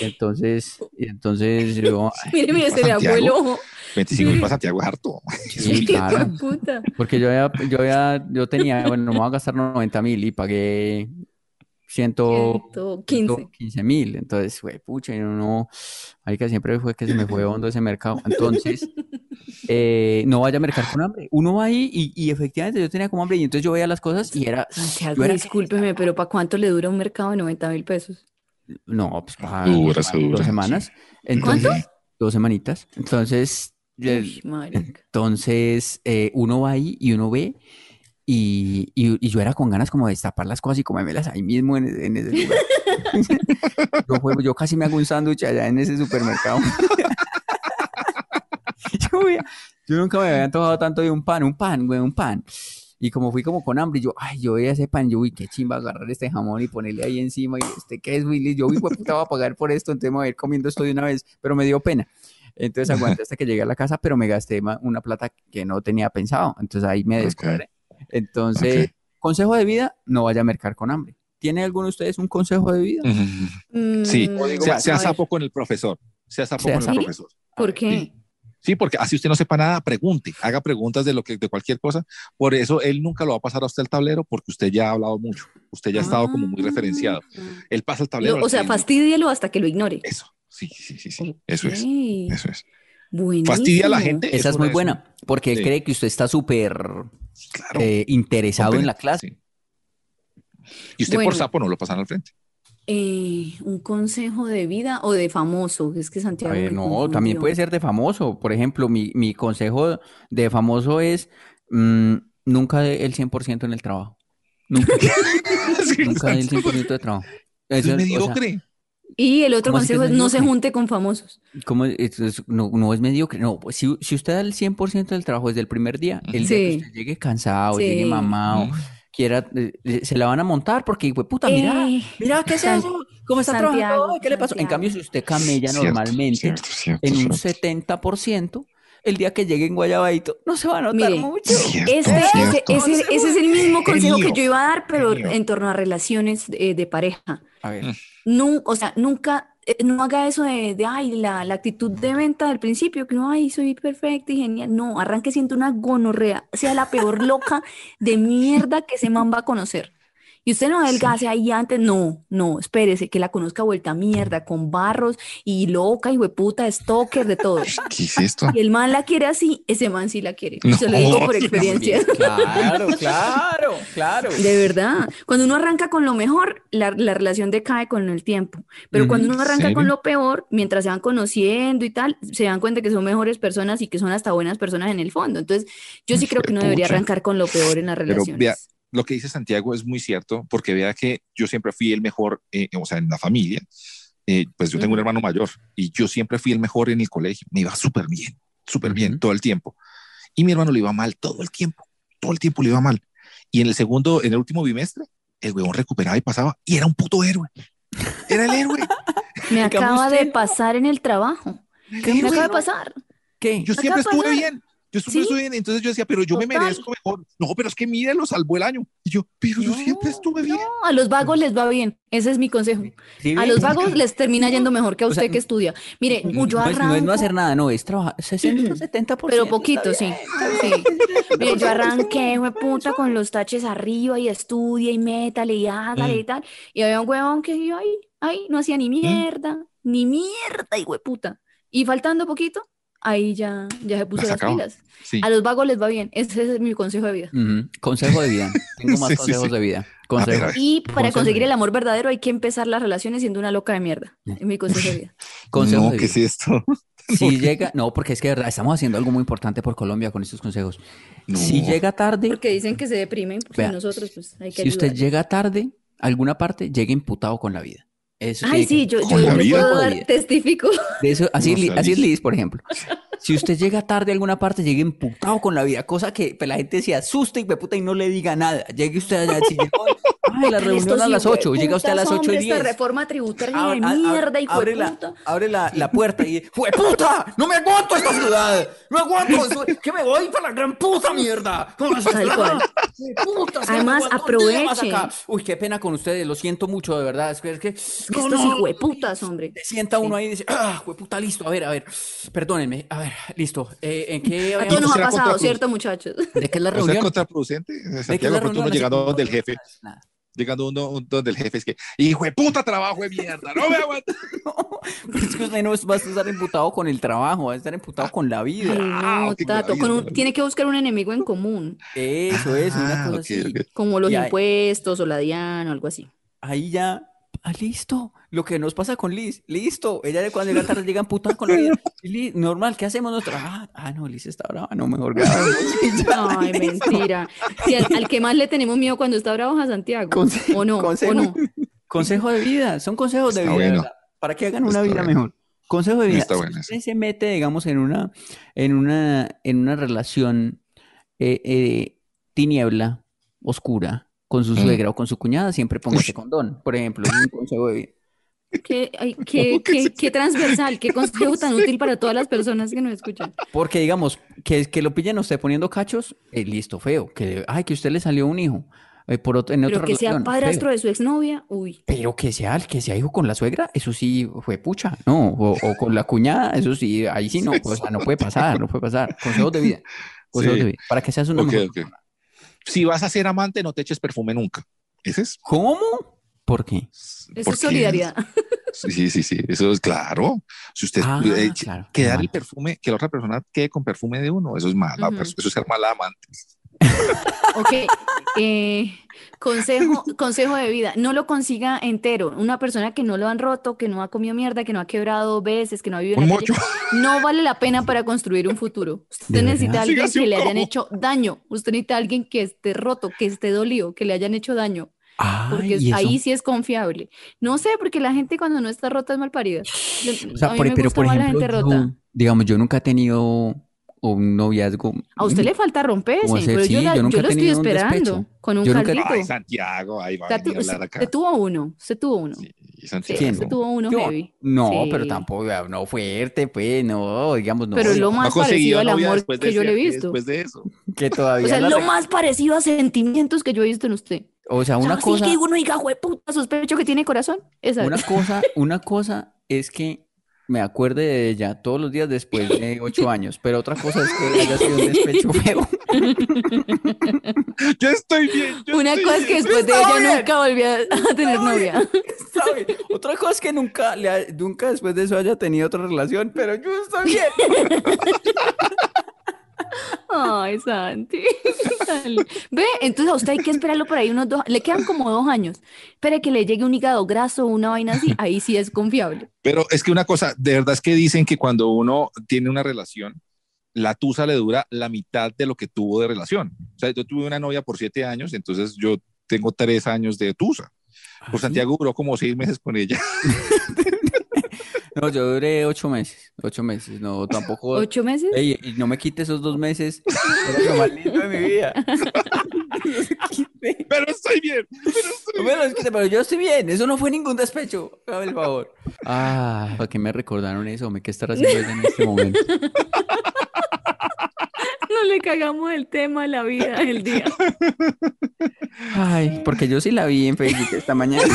Entonces, y entonces yo, Mire, mire, se le ojo. 25 mil para Santiago es harto. sí, claro. Puta. Porque yo había, yo había, yo tenía, bueno, me voy a gastar 90 mil y pagué 115. 115 mil. Entonces, güey, pucha, y no, ahí que siempre fue que se me fue hondo ese mercado. Entonces, eh, no vaya a mercar con hambre. Uno va ahí y, y efectivamente yo tenía como hambre y entonces yo veía las cosas y era, Santiago, era, discúlpeme, pero ¿para cuánto le dura un mercado de 90 mil pesos? No, pues para Dura, se dura, dos semanas. Entonces, ¿Cuánto? dos semanitas. Entonces, Uy. Entonces, eh, uno va ahí y uno ve, y, y- y yo era con ganas como de destapar las cosas y comérmelas ahí mismo en, en ese lugar. Yo, juego- yo casi me hago un sándwich allá en ese supermercado. Yo, yo nunca me había antojado tanto de un pan, un pan, güey, un pan. Y como fui como con hambre, yo, ay, yo veía ese pan, yo, uy, qué chimba agarrar este jamón y ponerle ahí encima, y este, ¿qué es, Willy? Yo, uy, puta, voy a pagar por esto, entonces me voy a ir comiendo esto de una vez, pero me dio pena. Entonces aguanté hasta que llegué a la casa, pero me gasté una plata que no tenía pensado. Entonces ahí me descuadré. Entonces, consejo de vida, no vaya a mercar con hambre. ¿Tiene alguno de ustedes un consejo de vida? Ujú. Sí, Mm, sea, a sea sapo con el profesor. Sea sapo Sea con el profesor. ¿Por qué? Sí, porque así usted no sepa nada, pregunte, haga preguntas de lo que de cualquier cosa. Por eso él nunca lo va a pasar a usted el tablero porque usted ya ha hablado mucho. Usted ya ha estado como muy referenciado. Él pasa el tablero. Ah. Lo- o sea, fastídielo hasta que lo ignore. Eso, sí, sí, sí, sí. Eso es. Eso es. Buenísimo. Fastidia a la gente. Esa es muy buena, porque él Sí. cree que usted está súper Claro. eh, interesado en la clase. sí. Y usted Bueno. por sapo no lo pasan al frente. Eh, un consejo de vida o de famoso. Es que A Santiago ver, me no, confundió. también puede ser de famoso. Por ejemplo, mi, mi consejo de famoso es mm, nunca dé el 100% en el trabajo. Nunca, nunca dé el 100% de trabajo. Es Eso, o sea, mediocre. Y el otro ¿Cómo así que consejo es es no se junte con famosos. ¿cómo es- es- no, no es mediocre. No, pues si, si usted da el 100% del trabajo desde el primer día, el día que usted llegue cansado, Sí. llegue mamado, quiera, eh, eh, se la van a montar porque, pues, puta, mira, Eh, mira, ¿qué es San- eso? ¿Cómo está Santiago, trabajando? ¿Qué le pasó? En cambio, si usted camella Cierto, normalmente cierto, cierto, en un cierto. 70%, el día que llegue en Guayabadito no se va a notar Mire, mucho. Cierto, Este, ese, cierto. ese- ese es el mismo consejo que yo iba a dar, pero en torno a relaciones eh, de pareja. A ver, Nun- o sea, nunca, no haga eso de, de, ay, la, la actitud de venta del principio, que no, ay, soy perfecta y genial. No, arranque siendo una gonorrea, sea la peor loca de mierda que ese man va a conocer. Y usted no adelgace ahí antes, no, no, espérese, que la conozca vuelta a mierda, con barros y loca y hueputa, stalker, de todo. ¿Qué es esto? Y el man la quiere así, ese man sí la quiere. No, Se lo digo por sí, experiencia. claro, claro, claro. De verdad, cuando uno arranca con lo mejor, la, la relación decae con el tiempo. Pero cuando uno arranca ¿serio? con lo peor, mientras se van conociendo y tal, se dan cuenta que son mejores personas y que son hasta buenas personas en el fondo. Entonces, yo sí creo que uno debería arrancar con lo peor en las relaciones. Lo que dice Santiago es muy cierto, porque vea que yo siempre fui el mejor, eh, o sea, en la familia. eh, pues yo tengo un hermano mayor y yo siempre fui el mejor en el colegio. Me iba súper bien, súper bien todo el tiempo. Y mi hermano le iba mal todo el tiempo, todo el tiempo le iba mal. Y en el segundo, en el último bimestre, el huevón recuperaba y pasaba y era un puto héroe. Era el héroe. Me acaba de pasar en el trabajo. el Me acaba de pasar. ¿Qué? Yo siempre estuve pasar. bien. Yo Sí. estuve bien. Entonces yo decía, pero yo me merezco mejor. No, pero es que mire, lo salvó el año. Y yo, pero yo siempre estuve bien. No, a los vagos les va bien. Ese es mi consejo. ¿Sí A los vagos les termina yendo mejor que a O sea, usted que estudia. Mire, No, yo no es, no es no arranco, hacer nada, no, es trabajar 60, 70%. pero poquito, sí. sí. Mire, yo arranqué, fue puta, con los taches arriba y estudia y métale y hágale Mm. y tal. Y había un huevón que yo ahí, ahí, no hacía ni mierda, ni mierda, y puta. Y faltando poquito, ahí ya, ya se puso La las pilas. Sí. A los vagos les va bien. Ese es mi consejo de vida. Consejo de vida. Tengo más Sí, consejos sí. de vida. Consejo. Y para Consejo conseguir el amor verdadero hay que empezar las relaciones siendo una loca de mierda. Es mi consejo de vida. Consejo no, de ¿qué vida. es esto? Si llega, no, porque es que de verdad estamos haciendo algo muy importante por Colombia con estos consejos. No. Si llega tarde, Porque dicen que se deprimen, pues Vea, nosotros pues hay que si usted llega tarde a alguna parte, llegue imputado con la vida. Eso Ay, sí, que- yo, yo, yo puedo dar testifico. De eso, así, No li- sea así es Liz. Por ejemplo. Si usted llega tarde a alguna parte, llegue emputado con la vida, cosa que pues, la gente se asuste y puta y no le diga nada. Llegue usted allá, si llegó, ay, la reunión a las 8, llega usted a las 8 y hombres, 10. Esta reforma tributaria Abre- de mierda y abre la, abre la, la puerta y ¡Fue puta! ¡No me aguanto esta ciudad! ¡No aguanto! ¡Que me voy para la gran puta mierda! ¿Cómo se Tal cual. Puta, Además, no me aguanto un día más aproveche. acá. Uy, qué pena con ustedes, lo siento mucho, de verdad. Es que, es que, no, Estos no, hijueputas, hombre. se sienta uno ahí y dice, ah, puta, listo, a ver, a ver, perdónenme, a ver, listo. Eh, ¿En qué A todos nos ha pasado. ¿cierto, muchachos? ¿De qué es la reunión? contraproducente. ¿De qué es Santiago, la reunión? uno Así llegando como, donde el no, jefe, nada. Llegando uno un- donde el jefe es que, hijo de puta trabajo de mierda, no me aguanto. Pero es que usted no va a estar imputado con el trabajo, va a estar imputado con la vida. Ay, Ah, no, Tato, con la con un- vida. tiene que buscar un enemigo en común, Eso es, una Ah, cosa ok, así. como los Y ahí- impuestos o la DIAN o algo así. Ahí ya, ah, listo. Lo que nos pasa con Liz, listo. Ella cuando llega tarde llega emputada con la vida. Liz, normal, ¿qué hacemos nosotros? Ah, ah, no, Liz está brava, no, mejor grabamos. Ay, mentira. Al, al que más le tenemos miedo cuando está bravo es a Santiago. Conse- ¿O no? ¿O consejo. no? Consejo de vida, son consejos de Está vida. Para que hagan una Está vida bueno. mejor. Consejo de vida. Está Si bueno usted se mete, digamos, en una, en una, en una relación eh, eh, tiniebla, oscura, con su Mm. suegra o con su cuñada, siempre póngase condón. Por ejemplo, es un consejo de vida. Qué, ay, qué, qué- qué transversal, qué consejo tan útil para todas las personas que nos escuchan. Porque, digamos, que, que lo pillen usted poniendo cachos, eh, listo, feo. Que, ay, que usted le salió un hijo eh, por otro, en Pero otra que sea padrastro feo. de su exnovia, uy. Pero que sea, que sea hijo con la suegra, eso sí fue pucha, no, o, o con la cuñada, eso sí, ahí sí no, o sea, no puede pasar, no puede pasar. Consejos de vida, consejos Sí. de vida, para que seas una Ok, mejor ok. persona. Si vas a ser amante, no te eches perfume nunca. ¿Ese es? ¿Cómo? ¿Por qué? Eso Porque- es solidaridad. Sí, sí, sí, eso es claro. Si usted Ah, eh, claro, quedar el perfume, que la otra persona quede con perfume de uno, eso es mala, perso- eso es ser mala amante. Ok, eh, consejo, consejo de vida, no lo consiga entero. Una persona que no lo han roto, que no ha comido mierda, que no ha quebrado veces, que no ha vivido en la calle, no vale la pena para construir un futuro. Usted ¿De necesita a alguien que le hayan hecho daño. Usted necesita a alguien que esté roto, que esté dolido, que le hayan hecho daño. Porque ahí sí es confiable. No sé, porque la gente cuando no está rota es mal parida. O sea, a mí por- me pero gusta por la ejemplo, yo, digamos, yo nunca he tenido un noviazgo. A usted le falta romperse, pero yo, Sí, la- yo nunca yo lo estoy esperando con un Yo nunca- caldito. Ay, Santiago, ahí va a O sea, tú- venir a hablar se, acá. se tuvo uno, se tuvo uno. Sí, Sí, se tuvo uno Yo, heavy. no, Sí. pero tampoco, no fuerte, pues, no, digamos, no. Pero es lo No más conseguido parecido al amor que yo le he visto. Después de eso. que todavía O sea, la lo re- más parecido a sentimientos que yo he visto en usted. O sea, O sea, una cosa, que uno diga, puta, sospecho que tiene corazón. Esa una es. cosa, una cosa es que me acuerde de ella todos los días después de ocho años, pero otra cosa es que haya sido un despecho feo. Yo estoy bien. yo Una estoy cosa es que bien. después de ella bien. nunca volvió a tener novia. ¿Sabe? Otra cosa es que nunca, le ha- nunca después de eso haya tenido otra relación, pero yo estoy bien. Ay, Santi. Dale. Ve, entonces a usted hay que esperarlo por ahí unos dos, le quedan como dos años. Espere que le llegue un hígado graso o una vaina así, ahí sí es confiable. Pero es que una cosa, de verdad es que dicen que cuando uno tiene una relación, la tusa le dura la mitad de lo que tuvo de relación. O sea, yo tuve una novia por siete años, entonces yo tengo tres años de tusa. Pues Santiago duró como seis meses con ella. No, yo duré ocho meses, ocho meses, no, tampoco. ¿Ocho meses? Ey, y no me quite esos dos meses, era lo más lindo de mi vida. Pero estoy bien. Pero estoy No me los quite, pero yo estoy bien, eso no fue ningún despecho, hágame el favor. Ah, ¿para qué me recordaron eso? ¿Me qué estar haciendo eso en este momento? No le cagamos el tema, la vida, el día. Ay, porque yo sí la vi en Facebook esta mañana.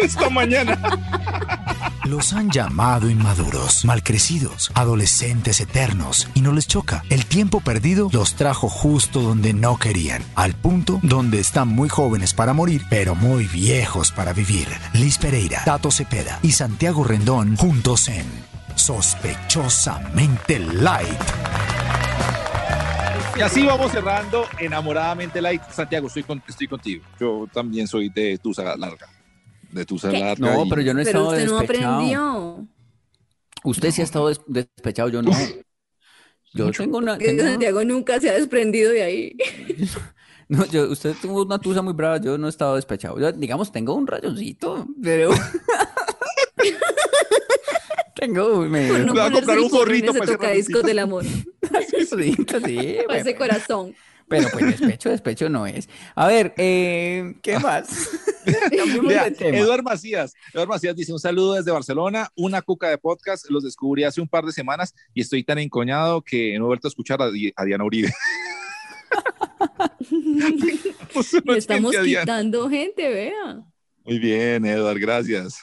esta mañana. Los han llamado inmaduros, malcrecidos, adolescentes eternos y no les choca. El tiempo perdido los trajo justo donde no querían, al punto donde están muy jóvenes para morir, pero muy viejos para vivir. Liz Pereira, Tato Cepeda y Santiago Rendón juntos en Sospechosamente Light. Y así vamos cerrando enamoradamente light. Santiago, estoy, con- estoy contigo. Yo también soy de tusa larga. De tusa ¿Qué? larga. No, y- pero yo no he Pero estado usted no aprendió. Usted sí ha estado des- despechado, yo no. Yo tengo una, tengo- Santiago nunca se ha desprendido de ahí. no, yo, usted tuvo una tusa muy brava, yo no he estado despechado. Yo, digamos, tengo un rayoncito, pero tengo medio Por no Le voy a comprar un gorrito para ese tocadiscos del amor. rayocito, sí, Para ese corazón. Pero pues despecho, despecho no es. A ver, eh, ¿qué más? De tema. Eduard Macías. Eduard Macías dice un saludo desde Barcelona, una cuca de podcast. Los descubrí hace un par de semanas y estoy tan encoñado que no he vuelto a escuchar a, Di- a Diana Uribe. Le estamos quitando gente, vea. Muy bien, Eduard, gracias.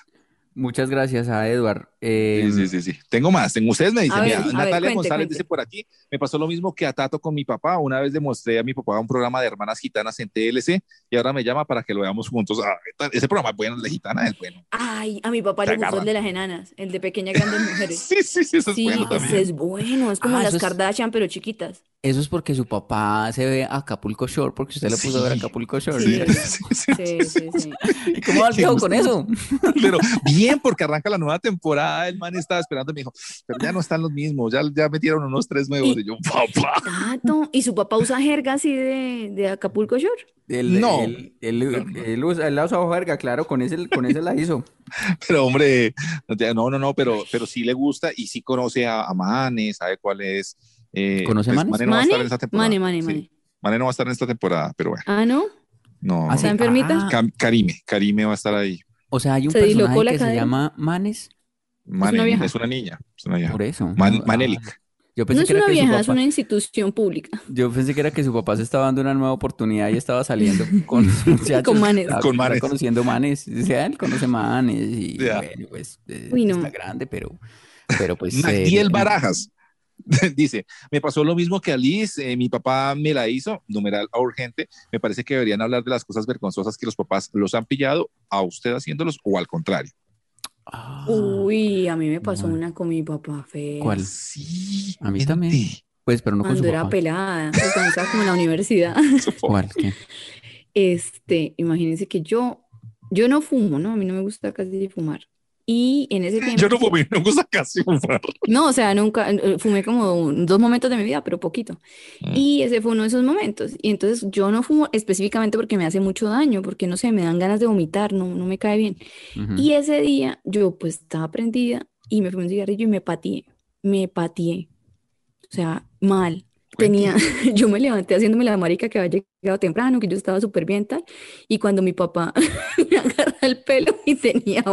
Muchas gracias a Edward. Eh, Sí, sí, sí, sí. Tengo más. Tengo ustedes me dicen, ver, mira, ver, Natalia cuente, González cuente. dice por aquí, me pasó lo mismo que a Tato con mi papá. Una vez demostré a mi papá un programa de hermanas gitanas en TLC y ahora me llama para que lo veamos juntos. Ah, ese programa es bueno, el de gitana es bueno. Ay, a mi papá le gustó el de las enanas, el de pequeñas grandes mujeres. Sí, sí, sí, eso es Sí, bueno ese también. es bueno, es como Ah, las es- Kardashian, pero chiquitas. Eso es porque su papá se ve Acapulco Shore, porque usted le puso a ver Sí. Acapulco Shore. Sí, Sí. sí, sí. Sí, sí, sí. ¿Y cómo va el Sí, con eso? Pero bien, porque arranca la nueva temporada. El man estaba esperando y me dijo, pero ya no están los mismos, ya, ya metieron unos tres nuevos. Y yo, papá. Tato, ¿y su papá usa jerga así de, de Acapulco Shore? El, No. El, el, el, usa- él usa jerga, claro, con ese, con ese la hizo. Pero hombre, no, no, no, pero, pero sí le gusta y sí conoce a, a Mane, sabe cuál es. Eh, ¿Conoce Manes? Mane no va a estar ¿Mane? en esta temporada. Mane, Mane, Sí, Mane. Mane no va a estar en esta temporada, pero bueno, Ah, ¿no? no. Ah, ¿Está enfermita? Ah, Karime, Karime va a estar ahí. o sea, hay un Se personaje que se cadera. llama Manes, Mane, una vieja. es una niña. Es una vieja. por eso. Man- Ah, Manelik. Yo No pensé es que era una que su vieja, es papá- una institución pública. Yo pensé que era que su papá se estaba dando una nueva oportunidad y estaba saliendo con muchachos. Con manes. Estaba- Con manes. conociendo manes. O sea, él conoce manes y Ya. bueno, pues eh, Uy, no. está grande, pero, pero pues... Nagdiel eh, Barajas dice, me pasó lo mismo que a Liz, eh, mi papá me la hizo, numeral a urgente, me parece que deberían hablar de las cosas vergonzosas que los papás los han pillado a usted haciéndolos o al contrario. ah, Uy, a mí me pasó una con mi papá, fea. ¿Cuál? Sí, A mí también. Pues, pero no con su Cuando era papá. pelada, cuando estaba como en la universidad. ¿Cuál? ¿Qué? Este, imagínense que yo, yo no fumo, ¿no? A mí no me gusta casi fumar. Y en ese tiempo, Yo no fumé, gusta casi fumar. no, o sea, nunca, eh, fumé como dos momentos de mi vida, pero poquito. Y ese fue uno de esos momentos. Y entonces yo no fumo específicamente porque me hace mucho daño, porque no sé, me dan ganas de vomitar, no, no me cae bien. Ujú. Y ese día yo pues estaba prendida y me fumé un cigarrillo y me pateé, me pateé. O sea, mal. Tenía, yo me levanté haciéndome la marica que había llegado temprano, que yo estaba súper bien tal. Y cuando mi papá me agarra el pelo y tenía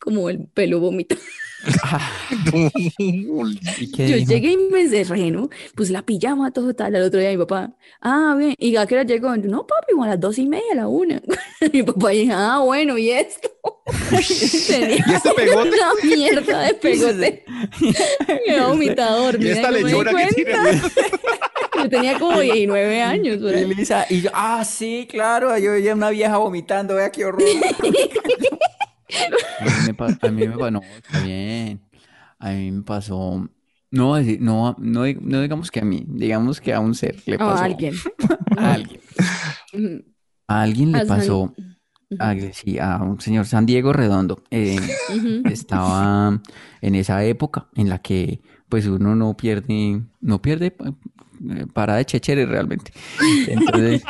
como el pelo. Ah, ¿y qué Yo dijo? llegué y me encerré, ¿no? Pues la pijama, todo tal. Al otro día mi papá, ah, bien. ¿Y a qué hora llegó? Yo, no, papi, como a las dos y media, a la una. Mi papá dijo, ah, bueno, ¿y esto? Tenía ¿Y este pegote? una mierda de pegote. Me había vomitado Y esta lechona que tiene. cuenta. Yo tenía como 19 años. Y. Lisa, y yo, ah, sí, claro, yo veía una vieja vomitando, vea qué horror. A mí me pa- a mí me pa- no, está bien. A mí me pasó, no, no, no, no digamos que a mí, digamos que a un ser le A pasó. alguien. A alguien. A alguien le pasó a, sí, a un señor San Diego Redondo. Eh, estaba en esa época en la que pues uno no pierde, no pierde eh, para de chechere realmente. Entonces,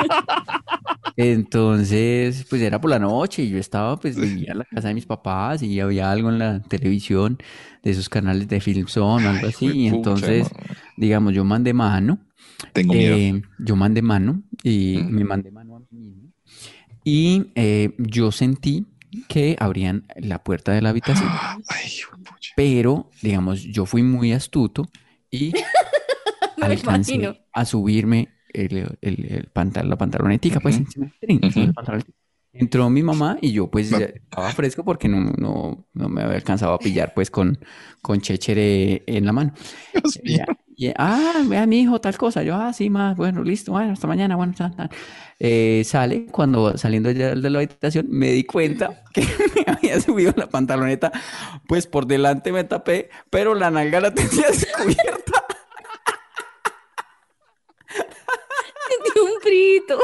entonces, pues era por la noche y yo estaba, pues vivía en la casa de mis papás y había algo en la televisión de esos canales de Film Zone o algo así. Y entonces, digamos, yo mandé mano. Tengo miedo. eh, yo mandé mano y me mandé mano a mí mismo. Y eh, yo sentí que abrían la puerta de la habitación. Ay. Pero, digamos, yo fui muy astuto y Me alcancé imagino. a subirme el, el, el pantal- la pantalonetica, pues, encima del tren, encima del pantalón. Entró mi mamá y yo, pues, ya estaba fresco porque no, no, no me había alcanzado a pillar, pues, con, con chéchere en la mano. Dios mío. Ella- y, ah, vea mi hijo, tal cosa. Yo, ah, sí, más, bueno, listo, bueno, hasta mañana, bueno, tal, tal. Eh, sale, cuando saliendo ya de la habitación, me di cuenta que me había subido la pantaloneta, pues por delante me tapé, pero la nalga la tenía descubierta. Sintió un frito.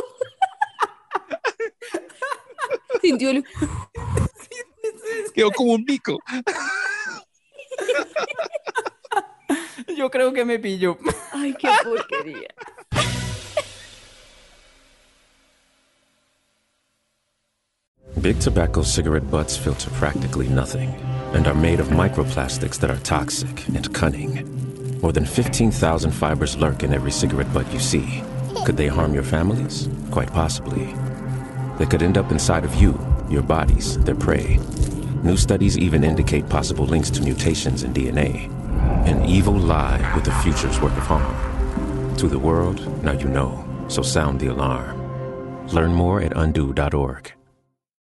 Sintió el... Quedó como un mico. Yo creo que me pilló. Ay, qué porquería. Big tobacco cigarette butts filter practically nothing and are made of microplastics that are toxic and cunning. More than 15,000 fibers lurk in every cigarette butt you see. Could they harm your families? Quite possibly. They could end up inside of you, your bodies, their prey. New studies even indicate possible links to mutations in DNA. An evil lie with a future's worth of harm. To the world, now you know, so sound the alarm. Learn more at undo.org.